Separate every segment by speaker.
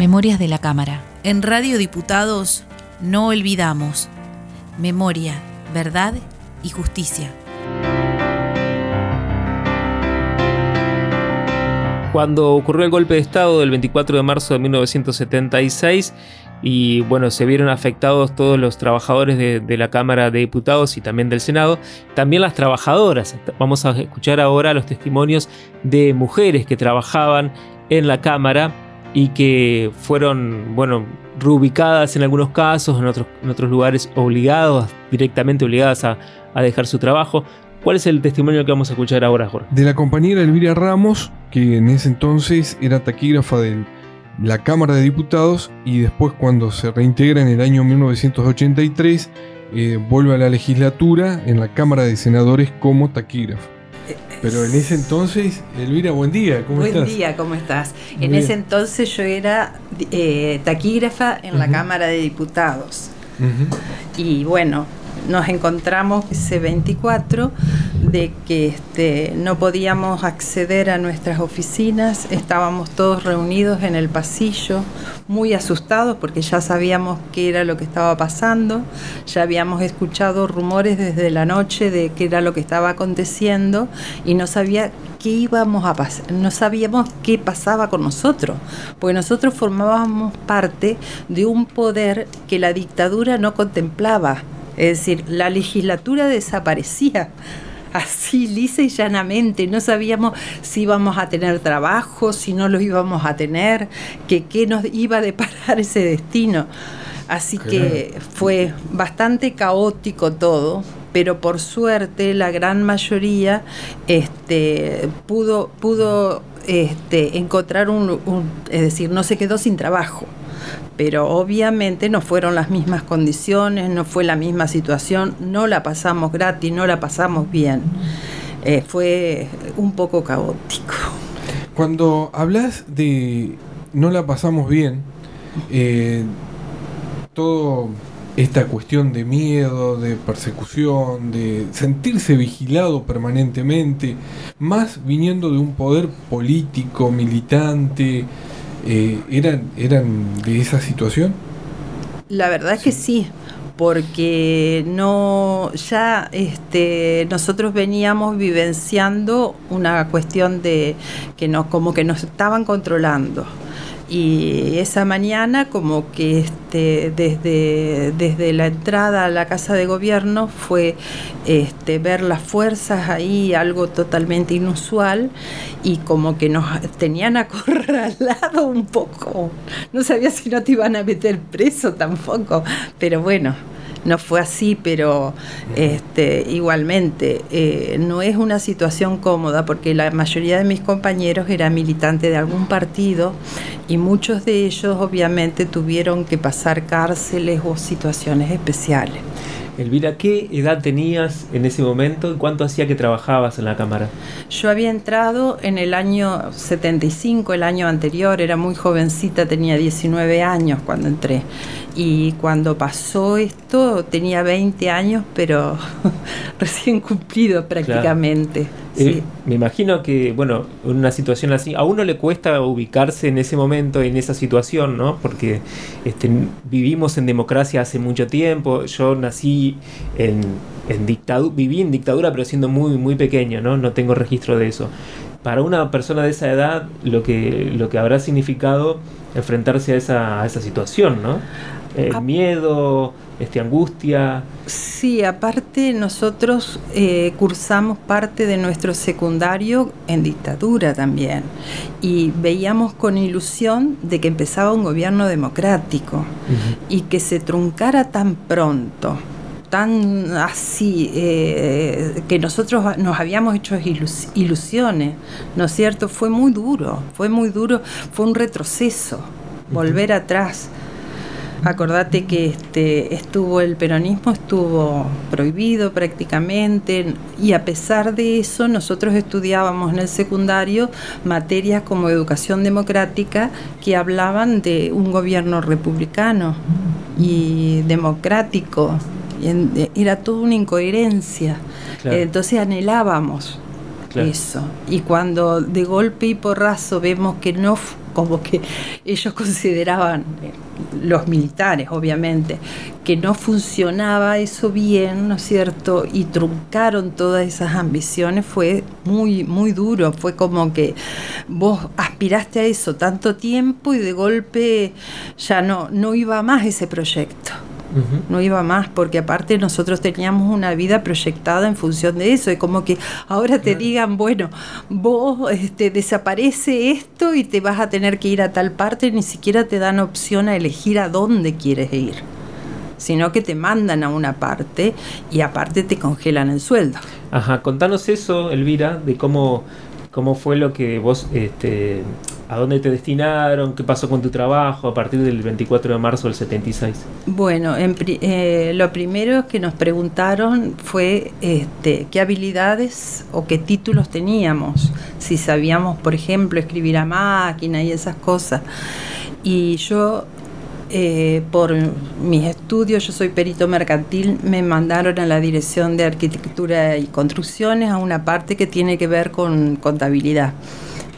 Speaker 1: Memorias de la Cámara. En Radio Diputados no olvidamos. Memoria, verdad y justicia.
Speaker 2: Cuando ocurrió el golpe de Estado del 24 de marzo de 1976, y bueno, se vieron afectados todos los trabajadores de, la Cámara de Diputados y también del Senado, también las trabajadoras. Vamos a escuchar ahora los testimonios de mujeres que trabajaban en la Cámara y que fueron, bueno, reubicadas en algunos casos, en otros, lugares obligados, directamente obligadas a, dejar su trabajo. ¿Cuál es el testimonio que vamos a escuchar ahora, Jorge?
Speaker 3: De la compañera Elvira Ramos, que en ese entonces era taquígrafa del la Cámara de Diputados y después cuando se reintegra en el año 1983 eh, vuelve a la legislatura en la Cámara de Senadores como taquígrafo. Pero en ese entonces, Elvira, buen día,
Speaker 4: ¿cómo estás? Buen día, ¿cómo estás? en ese entonces yo era eh, taquígrafa en la Cámara de Diputados. Y bueno, nos encontramos ese 24 de que este, no podíamos acceder a nuestras oficinas, estábamos todos reunidos en el pasillo, muy asustados porque ya sabíamos qué era lo que estaba pasando, ya habíamos escuchado rumores desde la noche de qué era lo que estaba aconteciendo y no sabía qué íbamos a pasar, no sabíamos qué pasaba con nosotros, porque nosotros formábamos parte de un poder que la dictadura no contemplaba es decir, la legislatura desaparecía así lisa y llanamente. No sabíamos si íbamos a tener trabajo, si no lo íbamos a tener, que qué nos iba a deparar ese destino. Así que fue bastante caótico todo, pero por suerte la gran mayoría este, pudo, pudo este, encontrar un, es decir, no se quedó sin trabajo pero obviamente no fueron las mismas condiciones, no fue la misma situación, no la pasamos gratis, no la pasamos bien. Eh, fue un poco caótico.
Speaker 3: Cuando hablas de no la pasamos bien, eh, todo esta cuestión de miedo, de persecución, de sentirse vigilado permanentemente, más viniendo de un poder político, militante, eh, ¿eran, ¿eran de esa situación?
Speaker 4: La verdad es que sí, porque no ya este nosotros veníamos vivenciando una cuestión de que nos como que nos estaban controlando y esa mañana como que este, desde, desde la entrada a la casa de gobierno fue este, ver las fuerzas ahí, algo totalmente inusual, y como que nos tenían acorralado un poco. No sabía si no te iban a meter preso tampoco, pero bueno, no fue así, pero este, igualmente eh, no es una situación cómoda porque la mayoría de mis compañeros eran militantes de algún partido y muchos de ellos obviamente tuvieron que pasar cárceles o situaciones especiales.
Speaker 2: Elvira, ¿qué edad tenías en ese momento y cuánto hacía que trabajabas en la Cámara?
Speaker 4: Yo había entrado en el año 75, el año anterior, era muy jovencita, tenía 19 años cuando entré. Y cuando pasó esto tenía 20 años, pero recién cumplido prácticamente.
Speaker 2: Eh, me imagino que, bueno, en una situación así, a uno le cuesta ubicarse en ese momento, en esa situación, ¿no? Porque este, vivimos en democracia hace mucho tiempo, yo nací en, en dictadura, viví en dictadura, pero siendo muy, muy pequeño, ¿no? No tengo registro de eso. Para una persona de esa edad, lo que, lo que habrá significado enfrentarse a esa, a esa situación, ¿no? Eh, miedo, este, angustia.
Speaker 4: Sí, aparte nosotros eh, cursamos parte de nuestro secundario en dictadura también y veíamos con ilusión de que empezaba un gobierno democrático y que se truncara tan pronto tan así, eh, que nosotros nos habíamos hecho ilusiones, ¿no es cierto? Fue muy duro, fue muy duro, fue un retroceso, volver atrás. Acordate que este, estuvo el peronismo estuvo prohibido prácticamente y a pesar de eso nosotros estudiábamos en el secundario materias como educación democrática que hablaban de un gobierno republicano y democrático. era toda una incoherencia. Entonces anhelábamos eso. Y cuando de golpe y porrazo vemos que no, como que ellos consideraban, eh, los militares obviamente, que no funcionaba eso bien, ¿no es cierto? Y truncaron todas esas ambiciones, fue muy, muy duro, fue como que vos aspiraste a eso tanto tiempo y de golpe ya no, no iba más ese proyecto no iba más, porque aparte nosotros teníamos una vida proyectada en función de eso. Es como que ahora te digan, bueno, vos este, desaparece esto y te vas a tener que ir a tal parte, ni siquiera te dan opción a elegir a dónde quieres ir sino que te mandan a una parte y aparte te congelan el sueldo.
Speaker 2: Ajá, contanos eso, Elvira, de cómo, cómo fue lo que vos este, ¿A dónde te destinaron? ¿Qué pasó con tu trabajo a partir del 24 de marzo del 76?
Speaker 4: Bueno, eh, lo primero que nos preguntaron fue este, qué habilidades o qué títulos teníamos, si sabíamos, por ejemplo, escribir a máquina y esas cosas. Y yo eh, por mis estudios, yo soy perito mercantil, me mandaron a la Dirección de Arquitectura y Construcciones a una parte que tiene que ver con contabilidad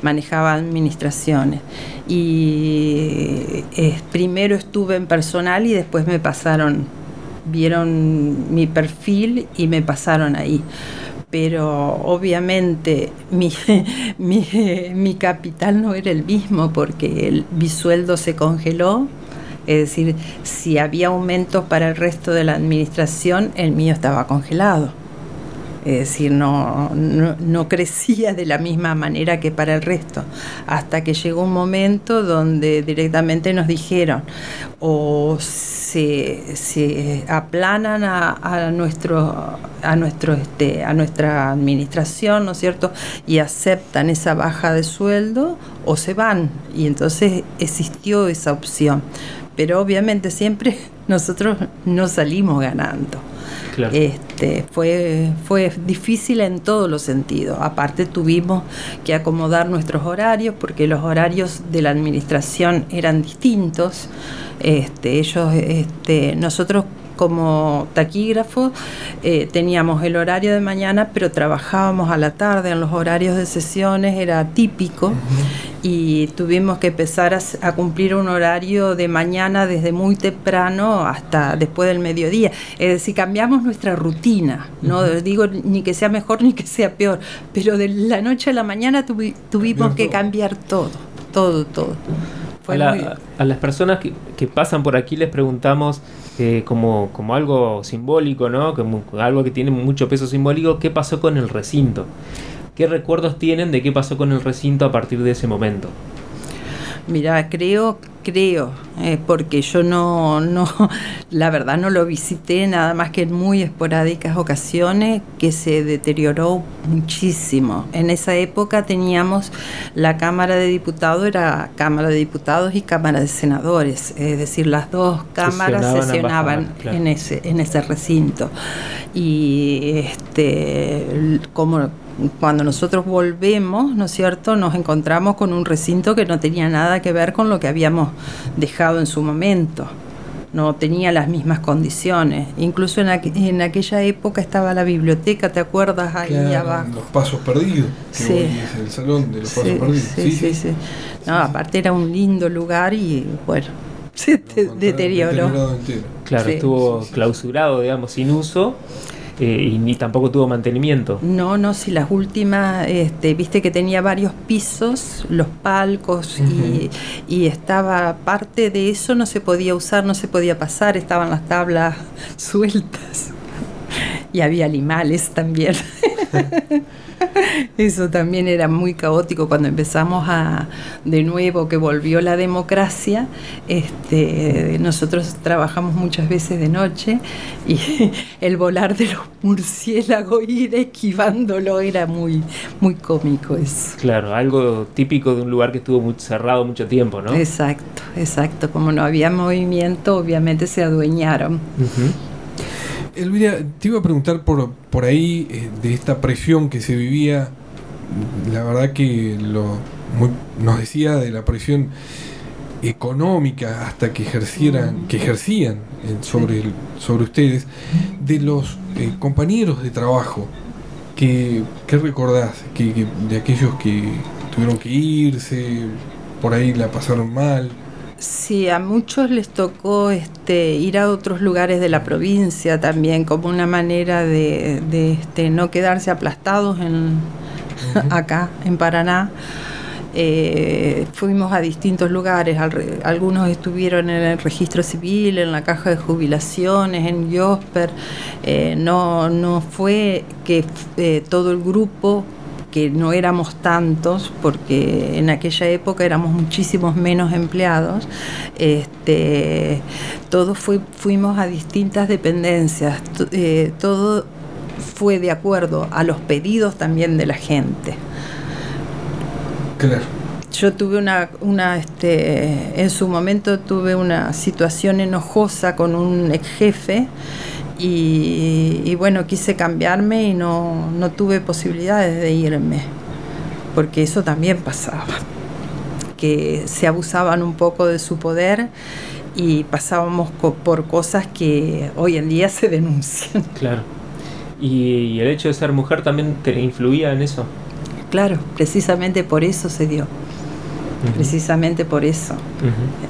Speaker 4: manejaba administraciones. Y eh, primero estuve en personal y después me pasaron, vieron mi perfil y me pasaron ahí. Pero obviamente mi, mi, capital no era el mismo porque el, mi sueldo se congeló. Es decir, si había aumentos para el resto de la administración, el mío estaba congelado es decir, no, no, crecía de la misma manera que para el resto, hasta que llegó un momento donde directamente nos dijeron o se, se aplanan a, nuestro, a, nuestro, este, a nuestra administración, ¿no es cierto?, y aceptan esa baja de sueldo o se van, y entonces existió esa opción. Pero obviamente siempre nosotros no salimos ganando. Este, fue, fue difícil en todos los sentidos. Aparte tuvimos que acomodar nuestros horarios porque los horarios de la administración eran distintos. Este, ellos, este, nosotros como taquígrafo eh, teníamos el horario de mañana, pero trabajábamos a la tarde en los horarios de sesiones, era típico, y tuvimos que empezar a, cumplir un horario de mañana desde muy temprano hasta después del mediodía. Es decir, cambiamos nuestra rutina, no digo ni que sea mejor ni que sea peor, pero de la noche a la mañana tuvimos que cambiar todo, todo, todo.
Speaker 2: A, las personas que, que pasan por aquí les preguntamos como, como algo simbólico, ¿no? Como algo que tiene mucho peso simbólico, ¿qué pasó con el recinto? ¿Qué recuerdos tienen de qué pasó con el recinto a partir de ese momento?
Speaker 4: Mira, creo, creo, eh, porque yo no, no, la verdad no lo visité nada más que en muy esporádicas ocasiones, que se deterioró muchísimo. En esa época teníamos la Cámara de Diputados, era Cámara de Diputados y Cámara de Senadores, es decir, las dos cámaras sesionaban en, ese, en ese recinto. Y este, como cuando nosotros volvemos, ¿no es cierto?, nos encontramos con un recinto que no tenía nada que ver con lo que habíamos dejado en su momento. No tenía las mismas condiciones. Incluso en, aquella época estaba la biblioteca, ¿te acuerdas? Ahí abajo.
Speaker 3: Los pasos perdidos.
Speaker 4: sí.
Speaker 3: el salón de los pasos perdidos.
Speaker 4: Sí, sí, sí, No, aparte era un lindo lugar y bueno, se deterioró.
Speaker 2: Claro, estuvo clausurado, digamos, sin uso. Eh, y ni tampoco tuvo mantenimiento.
Speaker 4: No, no, si las últimas, este, viste que tenía varios pisos, los palcos y, y, estaba parte de eso no se podía usar, no se podía pasar, estaban las tablas sueltas y había animales también. Eso también era muy caótico cuando empezamos a, de nuevo, que volvió la democracia. Este, nosotros trabajamos muchas veces de noche y el volar de los murciélagos, ir esquivándolo, era muy, muy cómico eso.
Speaker 2: Claro, algo típico de un lugar que estuvo muy cerrado mucho tiempo, ¿no?
Speaker 4: Exacto, exacto. Como no había movimiento, obviamente se adueñaron.
Speaker 3: Elvira, te iba a preguntar por, por ahí eh, de esta presión que se vivía. La verdad que lo, nos decía de la presión económica hasta que ejercieran, que ejercían eh, sobre, sobre ustedes, de los eh, compañeros de trabajo. ¿qué, qué recordás que, de aquellos que tuvieron que irse, por ahí la pasaron mal?
Speaker 4: Sí, a muchos les tocó este, ir a otros lugares de la provincia también, como una manera de, este, no quedarse aplastados en, acá, en Paraná. Eh, fuimos a distintos lugares, algunos estuvieron en el registro civil, en la caja de jubilaciones, en Yosper. Eh, no, no fue que eh, todo el grupo que no éramos tantos, porque en aquella época éramos muchísimos menos empleados, este, todos fuimos a distintas dependencias, eh, todo fue de acuerdo a los pedidos también de la gente.
Speaker 3: Claro.
Speaker 4: Yo tuve una, una este, en su momento tuve una situación enojosa con un ex jefe y, bueno, quise cambiarme y no, tuve posibilidades de irme, porque eso también pasaba, que se abusaban un poco de su poder y pasábamos por cosas que hoy en día se denuncian.
Speaker 2: Claro. ¿Y, el hecho de ser mujer también te influía en eso?
Speaker 4: Claro, precisamente por eso se dio precisamente por eso.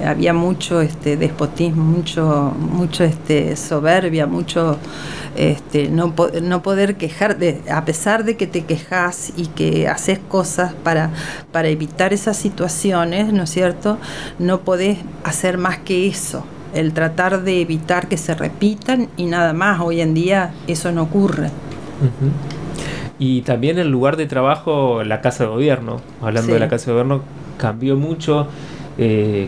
Speaker 4: Había mucho este despotismo, mucho, mucho este soberbia, mucho este, no, no poder quejar, a pesar de que te quejas y que haces cosas para, para evitar esas situaciones, ¿no es cierto? No podés hacer más que eso el tratar de evitar que se repitan y nada más. Hoy en día eso no ocurre.
Speaker 2: Y también el lugar de trabajo, la casa de gobierno, hablando de la casa de gobierno, cambió mucho. Eh,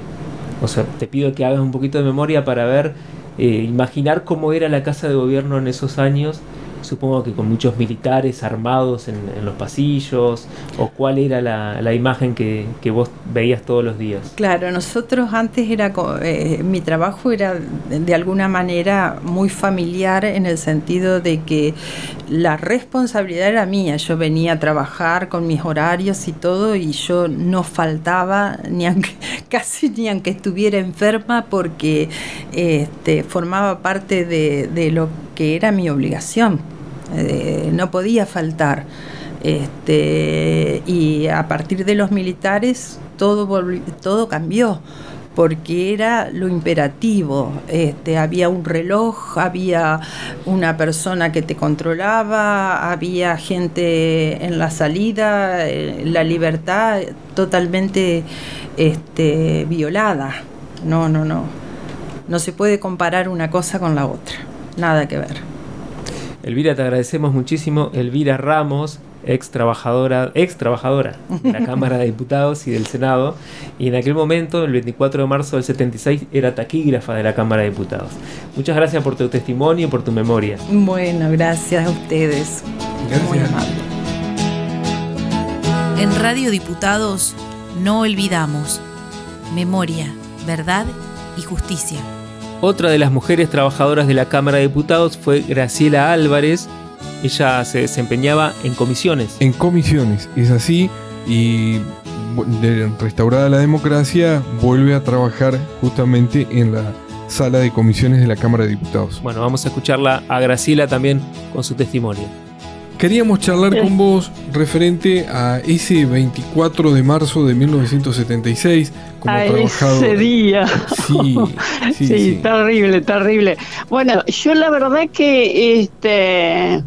Speaker 2: o sea, te pido que hagas un poquito de memoria para ver, eh, imaginar cómo era la casa de gobierno en esos años supongo que con muchos militares armados en, los pasillos, o cuál era la, imagen que, vos veías todos los días.
Speaker 4: Claro, nosotros antes era, eh, mi trabajo era de alguna manera muy familiar en el sentido de que la responsabilidad era mía, yo venía a trabajar con mis horarios y todo y yo no faltaba ni aunque, casi ni aunque estuviera enferma porque este, formaba parte de lo que era mi obligación. Eh, no podía faltar. Este, y a partir de los militares todo, todo cambió porque era lo imperativo. Este, había un reloj, había una persona que te controlaba, había gente en la salida, eh, la libertad totalmente este, violada. No, no, no. No se puede comparar una cosa con la otra. Nada que ver.
Speaker 2: Elvira, te agradecemos muchísimo. Elvira Ramos, ex trabajadora, ex trabajadora de la Cámara de Diputados y del Senado, y en aquel momento, el 24 de marzo del 76, era taquígrafa de la Cámara de Diputados. Muchas gracias por tu testimonio y por tu memoria.
Speaker 4: Bueno, gracias a ustedes. Muy amable.
Speaker 1: En Radio Diputados no olvidamos memoria, verdad y justicia.
Speaker 2: Otra de las mujeres trabajadoras de la Cámara de Diputados fue Graciela Álvarez. Ella se desempeñaba en comisiones.
Speaker 3: En comisiones, es así. Y de restaurada la democracia, vuelve a trabajar justamente en la sala de comisiones de la Cámara de Diputados.
Speaker 2: Bueno, vamos a escucharla a Graciela también con su testimonio.
Speaker 3: Queríamos charlar con vos referente a ese 24 de marzo de 1976,
Speaker 5: como a Ese día. Sí, sí, sí, terrible, terrible. Bueno, yo la verdad que este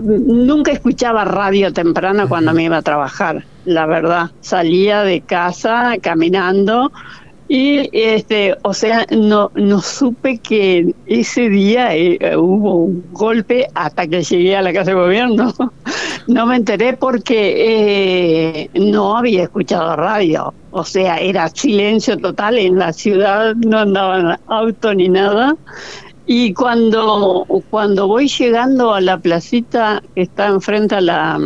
Speaker 5: nunca escuchaba radio temprano cuando me iba a trabajar, la verdad. Salía de casa caminando y este, o sea, no, no supe que ese día eh, hubo un golpe hasta que llegué a la casa de gobierno. no me enteré porque eh, no había escuchado radio. O sea, era silencio total en la ciudad, no andaban auto ni nada. Y cuando, cuando voy llegando a la placita que está enfrente a la,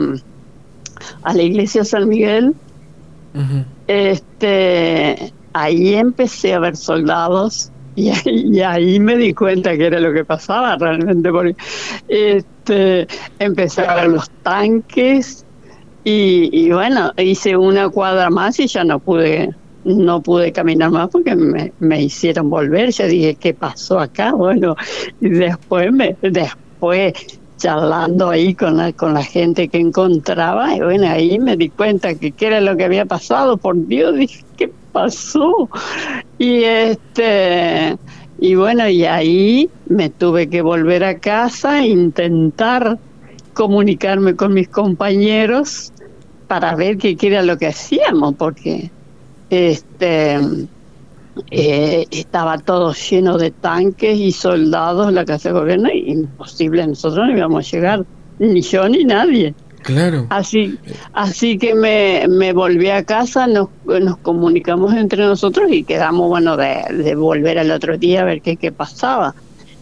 Speaker 5: a la iglesia San Miguel, este ahí empecé a ver soldados y ahí, me di cuenta que era lo que pasaba realmente, porque este, empecé a ver los tanques y, bueno, hice una cuadra más y ya no pude no pude caminar más porque me, me hicieron volver, ya dije, ¿qué pasó acá? Bueno, y después, me, después charlando ahí con la, con la gente que encontraba y bueno, ahí me di cuenta que qué era lo que había pasado, por Dios, dije, ¿qué pasó? Y este y bueno, y ahí me tuve que volver a casa e intentar comunicarme con mis compañeros para ver qué, era lo que hacíamos, porque este eh, estaba todo lleno de tanques y soldados en la casa de gobierno, y imposible, nosotros no íbamos a llegar, ni yo ni nadie.
Speaker 3: Claro.
Speaker 5: Así, así que me, me volví a casa, nos, nos comunicamos entre nosotros y quedamos, bueno, de, de volver al otro día a ver qué, qué pasaba.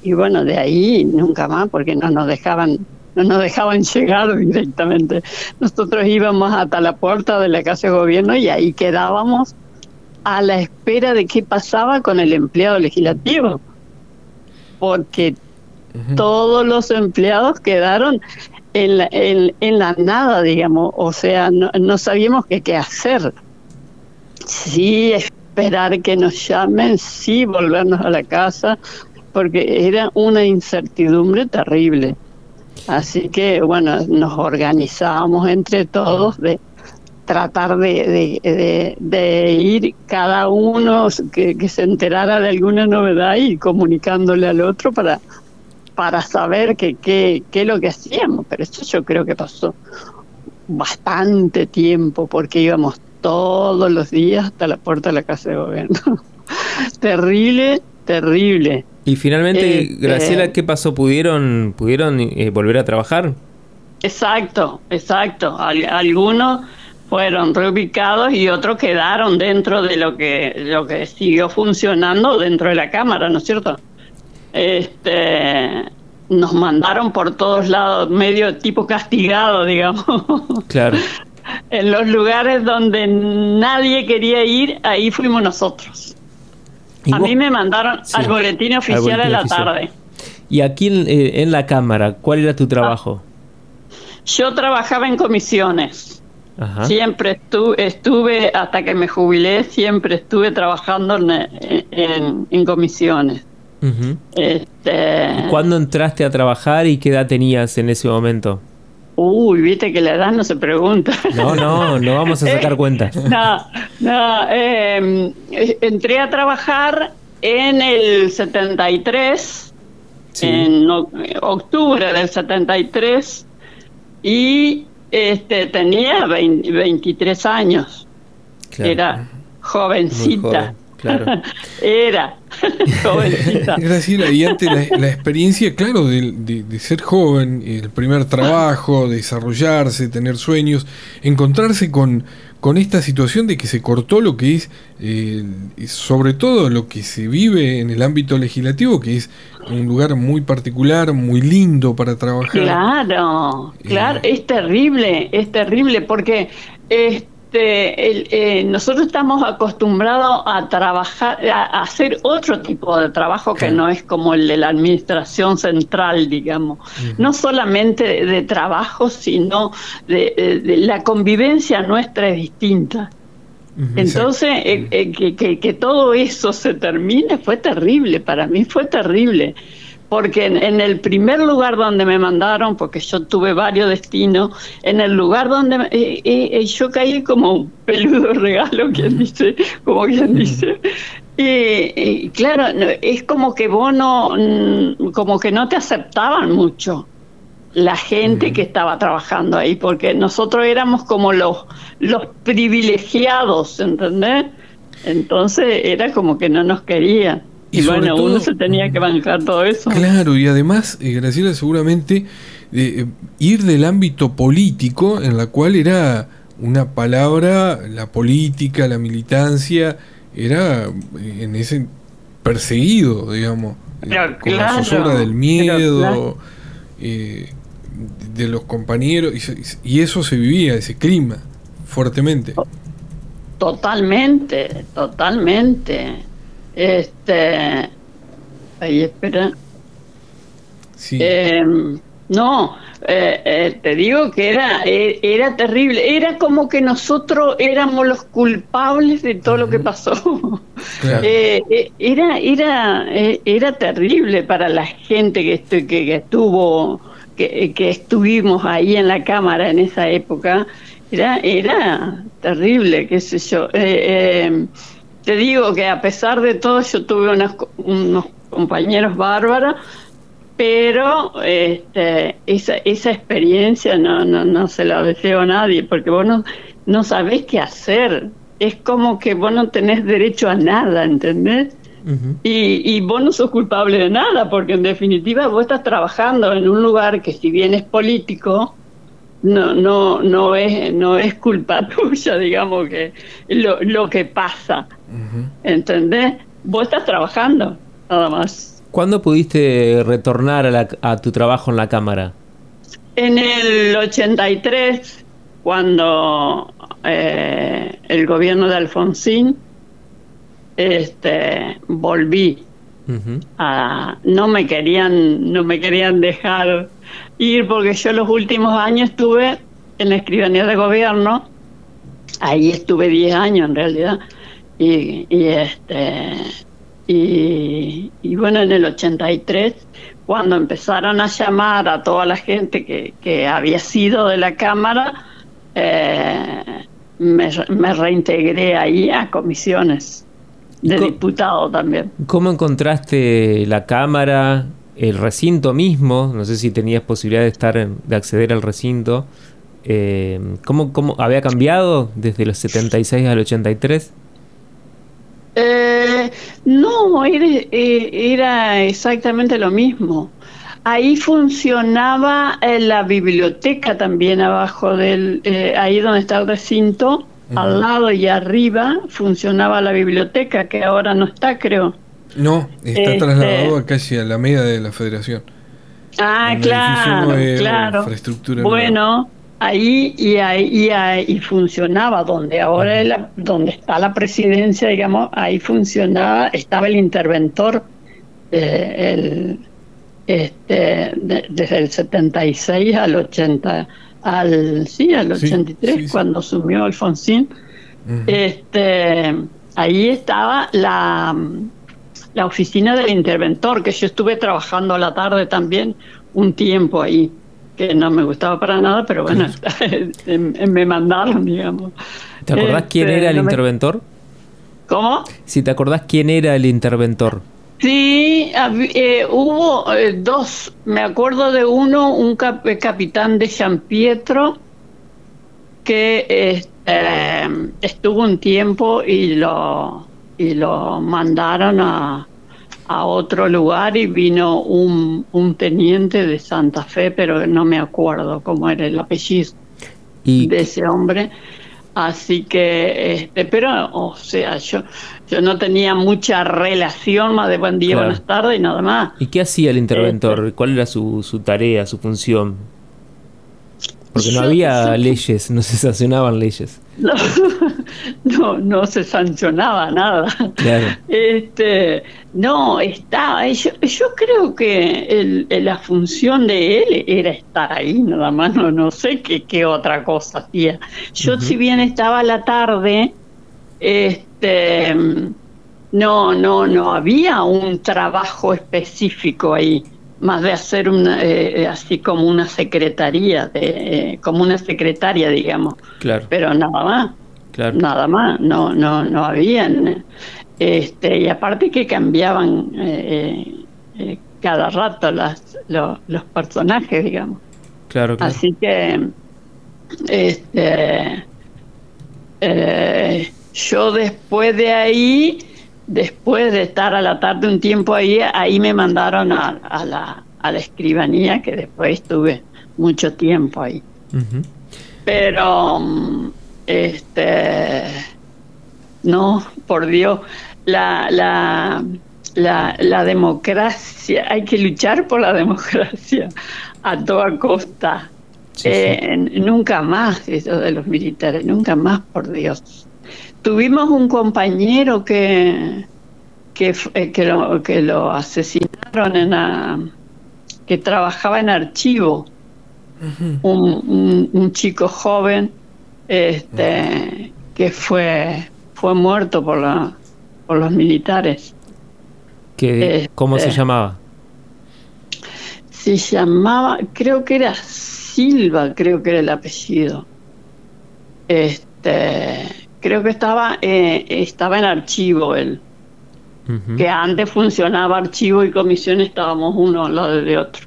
Speaker 5: Y bueno, de ahí nunca más, porque no nos dejaban no nos dejaban llegar directamente. Nosotros íbamos hasta la puerta de la Casa de Gobierno y ahí quedábamos a la espera de qué pasaba con el empleado legislativo, porque todos los empleados quedaron en la, en, la nada, digamos, o sea, no, no sabíamos qué, qué hacer. Sí, esperar que nos llamen, sí, volvernos a la casa, porque era una incertidumbre terrible. Así que, bueno, nos organizábamos entre todos de tratar de, de, ir cada uno que, que, se enterara de alguna novedad y comunicándole al otro para, para saber qué que, es lo que hacíamos. Pero eso yo creo que pasó bastante tiempo porque íbamos todos los días hasta la puerta de la casa de gobierno. terrible, terrible.
Speaker 2: Y finalmente, este, Graciela, ¿qué pasó? ¿Pudieron, pudieron eh, volver a trabajar?
Speaker 5: Exacto, exacto. algunos fueron reubicados y otros quedaron dentro de lo que, lo que siguió funcionando dentro de la Cámara, ¿no es cierto? Este, nos mandaron por todos lados, medio tipo castigado, digamos.
Speaker 2: Claro.
Speaker 5: en los lugares donde nadie quería ir, ahí fuimos nosotros. A mí me mandaron al boletín oficial en la tarde.
Speaker 2: ¿Y aquí eh, en, la Cámara, cuál era tu trabajo?
Speaker 5: Yo trabajaba en comisiones. Siempre estuve, estuve, hasta que me jubilé, siempre estuve trabajando en, comisiones.
Speaker 2: este... ¿Cuándo entraste a trabajar y qué edad tenías en ese momento?
Speaker 5: Uy, viste que la edad no se pregunta.
Speaker 2: No, no, no vamos a sacar cuentas.
Speaker 5: No, no, em, entré a trabajar en el 73, en octubre del 73, y este, tenía 23 años. Era jovencita. Claro. Era jovencita.
Speaker 3: Graciela, y ante la, experiencia, claro, de, ser joven, el primer trabajo, desarrollarse, tener sueños, encontrarse con, con esta situación de que se cortó lo que es, eh, sobre todo lo que se vive en el ámbito legislativo, que es un lugar muy particular, muy lindo para trabajar.
Speaker 5: Claro, claro, eh, es terrible, es terrible, porque... Este, este, eh, nosotros estamos acostumbrados a trabajar, a, hacer otro tipo de trabajo que no es como el de la administración central, digamos. No solamente de, trabajo, sino de, la convivencia nuestra es distinta. Entonces, eh, eh, que, que todo eso se termine fue terrible, para mí fue terrible porque en, el primer lugar donde me mandaron, porque yo tuve varios destinos, en el lugar donde eh, eh, eh, yo caí como un peludo regalo, quien dice, como quien dice. Y, claro, es como que vos no, mm, como que no te aceptaban mucho la gente que estaba trabajando ahí, porque nosotros éramos como los, los privilegiados, ¿entendés? Entonces era como que no nos querían. Y, bueno, uno se tenía que bancar todo eso.
Speaker 3: Claro, y además, eh, Graciela, seguramente eh, ir del ámbito político, en la cual era una palabra, la política, la militancia, era eh, en ese perseguido, digamos, con la zozobra del miedo, de los compañeros, y, y eso se vivía, ese clima, fuertemente.
Speaker 5: Totalmente, totalmente. Este. Ahí espera. Sí. Em, no, eh, eh, te digo que era, eh, era terrible. Era como que nosotros éramos los culpables de todo lo que pasó. era, era, era terrible para la gente que, que, que estuvo que, estuvimos ahí en la cámara en esa época, era, era terrible, qué sé yo. Te digo que a pesar de todo yo tuve unos compañeros bárbaros, pero este, esa, esa experiencia no, no, no se la deseo a nadie, porque vos no, no sabés qué hacer. Es como que vos no tenés derecho a nada, ¿entendés? y, y vos no sos culpable de nada, porque en definitiva vos estás trabajando en un lugar que si bien es político, no, no, no es, no es culpa tuya, digamos que lo, lo que pasa. ¿Entendés? Vos estás trabajando, nada más.
Speaker 2: ¿Cuándo pudiste retornar a, a tu trabajo en la Cámara?
Speaker 5: En el 83, cuando eh, el gobierno de Alfonsín este, volví. a, no me querían, no me querían dejar ir porque yo los últimos años estuve en la escribanía de gobierno, ahí estuve 10 años en realidad, y, este y, bueno, en el 83, cuando empezaron a llamar a toda la gente que, que había sido de la Cámara, eh, me, me reintegré ahí a comisiones de diputado también.
Speaker 2: ¿Cómo encontraste la Cámara, el recinto mismo? No sé si tenías posibilidad de estar de acceder al recinto. Eh, ¿cómo, ¿Cómo había cambiado desde los 76 al 83?
Speaker 5: Eh, no, era, eh, era, exactamente lo mismo. Ahí funcionaba eh, la biblioteca también abajo del, ahí donde está el recinto, al lado y arriba funcionaba la biblioteca, que ahora no está, creo.
Speaker 3: No, está este, trasladado casi a la media de la federación.
Speaker 5: Ah, claro, claro. bueno, ahí y ahí, y funcionaba donde ahora donde está la presidencia, digamos, ahí funcionaba, estaba el interventor eh, el, este, desde el 76 al 80 al sí al 83 cuando asumió Alfonsín. Este ahí estaba la la oficina del interventor que yo estuve trabajando a la tarde también un tiempo ahí que no me gustaba para nada pero bueno me mandaron digamos
Speaker 2: ¿te acordás quién este, era el interventor?
Speaker 5: ¿Cómo?
Speaker 2: Si te acordás quién era el interventor.
Speaker 5: Sí, eh, hubo eh, dos, me acuerdo de uno, un eh, capitán de San Pietro, que este, estuvo un tiempo y lo, y lo mandaron a, a otro lugar y vino un, un, teniente de Santa Fe, pero no me acuerdo cómo era el apellido de ese hombre. Así que, este, pero, o sea, yo, yo no tenía mucha relación más de buen día, buenas tardes y nada más.
Speaker 2: ¿Y qué hacía el interventor? Este. ¿Cuál era su, su tarea, su función? Porque no había leyes, no se sancionaban leyes.
Speaker 5: No, no, se sancionaba nada. Claro. Este, no, estaba. Yo, yo creo que la función de él era estar ahí, nada más. No, no sé qué, qué otra cosa hacía. Yo, si bien estaba a la tarde, este, no, no, no había un trabajo específico ahí más de hacer una, eh, eh, así como una secretaría, de, eh, como una secretaria, digamos.
Speaker 2: Claro.
Speaker 5: Pero nada más. Claro. Nada más, no, no, no habían. Este, y aparte que cambiaban cada rato las, los personajes, digamos.
Speaker 2: Claro, claro.
Speaker 5: Así que este, yo después de ahí después de estar a la tarde un tiempo ahí, ahí me mandaron a, la, a la, escribanía, que después estuve mucho tiempo ahí. Pero, este, no, por Dios, la, la, la, la democracia, hay que luchar por la democracia a toda costa. Eh, nunca más eso de los militares, nunca más, por Dios. Tuvimos un compañero que, que, eh, que, lo, que lo asesinaron en que trabajaba en archivo, un, un, chico joven este, que fue, fue muerto por, la, por los militares.
Speaker 2: ¿Qué, ¿Cómo se este, llamaba?
Speaker 5: se llamaba, creo que era Silva, creo que era el apellido. Este, creo que estaba, eh, estaba en archivo él. Que antes funcionaba archivo y comisión, estábamos uno al lado de otro.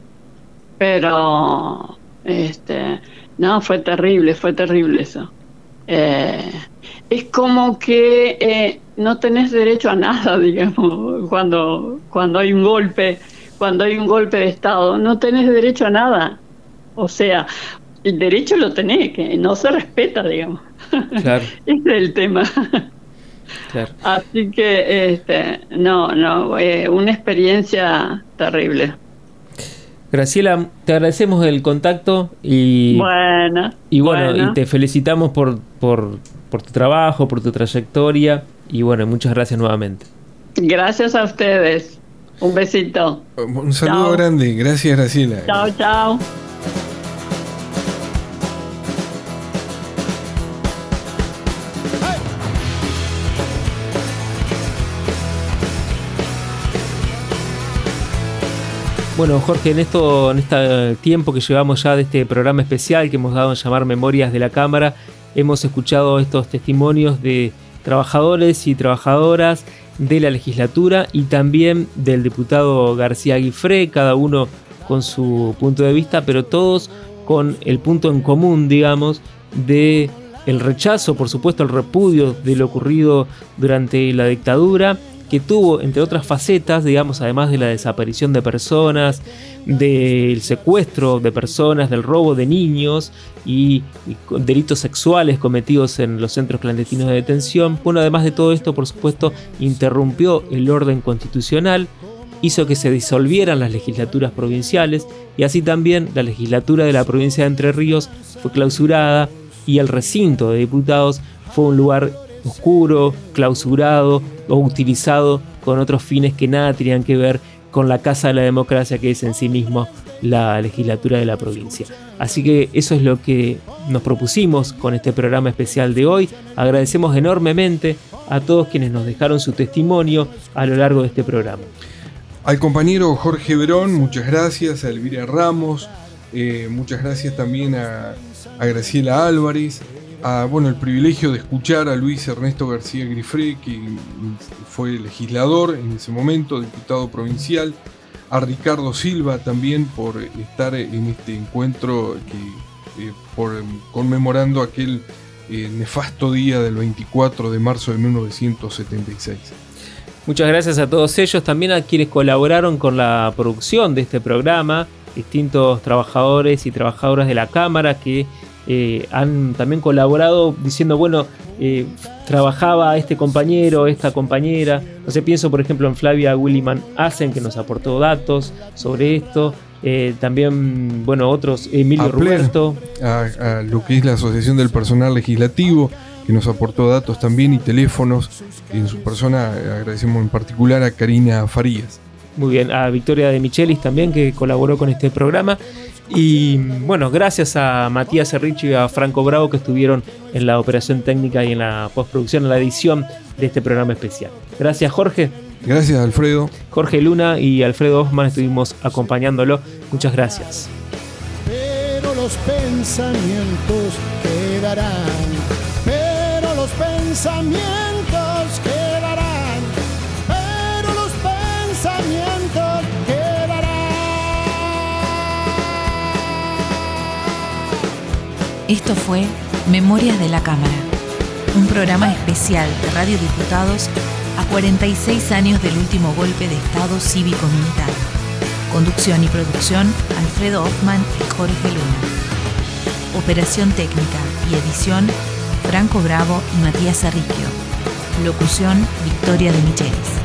Speaker 5: Pero, este, no, fue terrible, fue terrible eso. Eh, es como que eh, no tenés derecho a nada, digamos, cuando, cuando hay un golpe, cuando hay un golpe de Estado, no tenés derecho a nada. O sea, el derecho lo tenés, que no se respeta, digamos. Claro. Ese es el tema. Claro. Así que, este, no, no, eh, una experiencia terrible.
Speaker 2: Graciela, te agradecemos el contacto y bueno, y bueno, y te felicitamos por, por, por tu trabajo, por tu trayectoria y bueno, muchas gracias nuevamente.
Speaker 5: Gracias a ustedes. Un besito.
Speaker 3: Un saludo grande. Gracias, Graciela.
Speaker 5: Chao, chao.
Speaker 2: Bueno, Jorge, en esto, en este tiempo que llevamos ya de este programa especial que hemos dado a llamar Memorias de la Cámara, hemos escuchado estos testimonios de trabajadores y trabajadoras de la legislatura y también del diputado García Guifré, cada uno con su punto de vista, pero todos con el punto en común, digamos, de el rechazo, por supuesto, el repudio de lo ocurrido durante la dictadura que tuvo, entre otras facetas, digamos, además de la desaparición de personas, del secuestro de personas, del robo de niños y, delitos sexuales cometidos en los centros clandestinos de detención. Bueno, además de todo esto, por supuesto, interrumpió el orden constitucional, hizo que se disolvieran las legislaturas provinciales y así también la legislatura de la provincia de Entre Ríos fue clausurada y el recinto de diputados fue un lugar oscuro, clausurado o utilizado con otros fines que nada tenían que ver con la Casa de la Democracia que es en sí mismo la legislatura de la provincia. Así que eso es lo que nos propusimos con este programa especial de hoy. Agradecemos enormemente a todos quienes nos dejaron su testimonio a lo largo de este programa.
Speaker 3: Al compañero Jorge Verón, muchas gracias, a Elvira Ramos, eh, muchas gracias también a, a Graciela Álvarez, bueno, el privilegio de escuchar a Luis Ernesto García Grifré, que fue legislador en ese momento, diputado provincial, a Ricardo Silva también por estar en este encuentro que, eh, por, conmemorando aquel eh, nefasto día del 24 de marzo de 1976.
Speaker 2: Muchas gracias a todos ellos, también a quienes colaboraron con la producción de este programa, distintos trabajadores y trabajadoras de la Cámara que eh, han también colaborado diciendo, bueno, eh, trabajaba este compañero, esta compañera. No sé, pienso por ejemplo en Flavia Williman Asen, que nos aportó datos sobre esto. Eh, también, bueno, otros, Emilio Roberto.
Speaker 3: A, lo que es la Asociación del Personal Legislativo, que nos aportó datos también y teléfonos. En su persona agradecemos en particular a Karina Farías.
Speaker 2: Muy bien, a Victoria de Michelis también, que colaboró con este programa. Y bueno, gracias a Matías Erricho y a Franco Bravo que estuvieron en la operación técnica y en la postproducción, en la edición de este programa especial. Gracias Jorge.
Speaker 3: Gracias Alfredo.
Speaker 2: Jorge Luna y Alfredo Osman estuvimos acompañándolo. Muchas gracias.
Speaker 6: Pero los pensamientos quedarán. Pero los pensamientos
Speaker 1: Esto fue Memorias de la Cámara, un programa especial de Radio Diputados a 46 años del último golpe de Estado cívico-militar. Conducción y producción, Alfredo Hoffman y Jorge Luna. Operación técnica y edición, Franco Bravo y Matías Arriquio. Locución, Victoria de Michelis.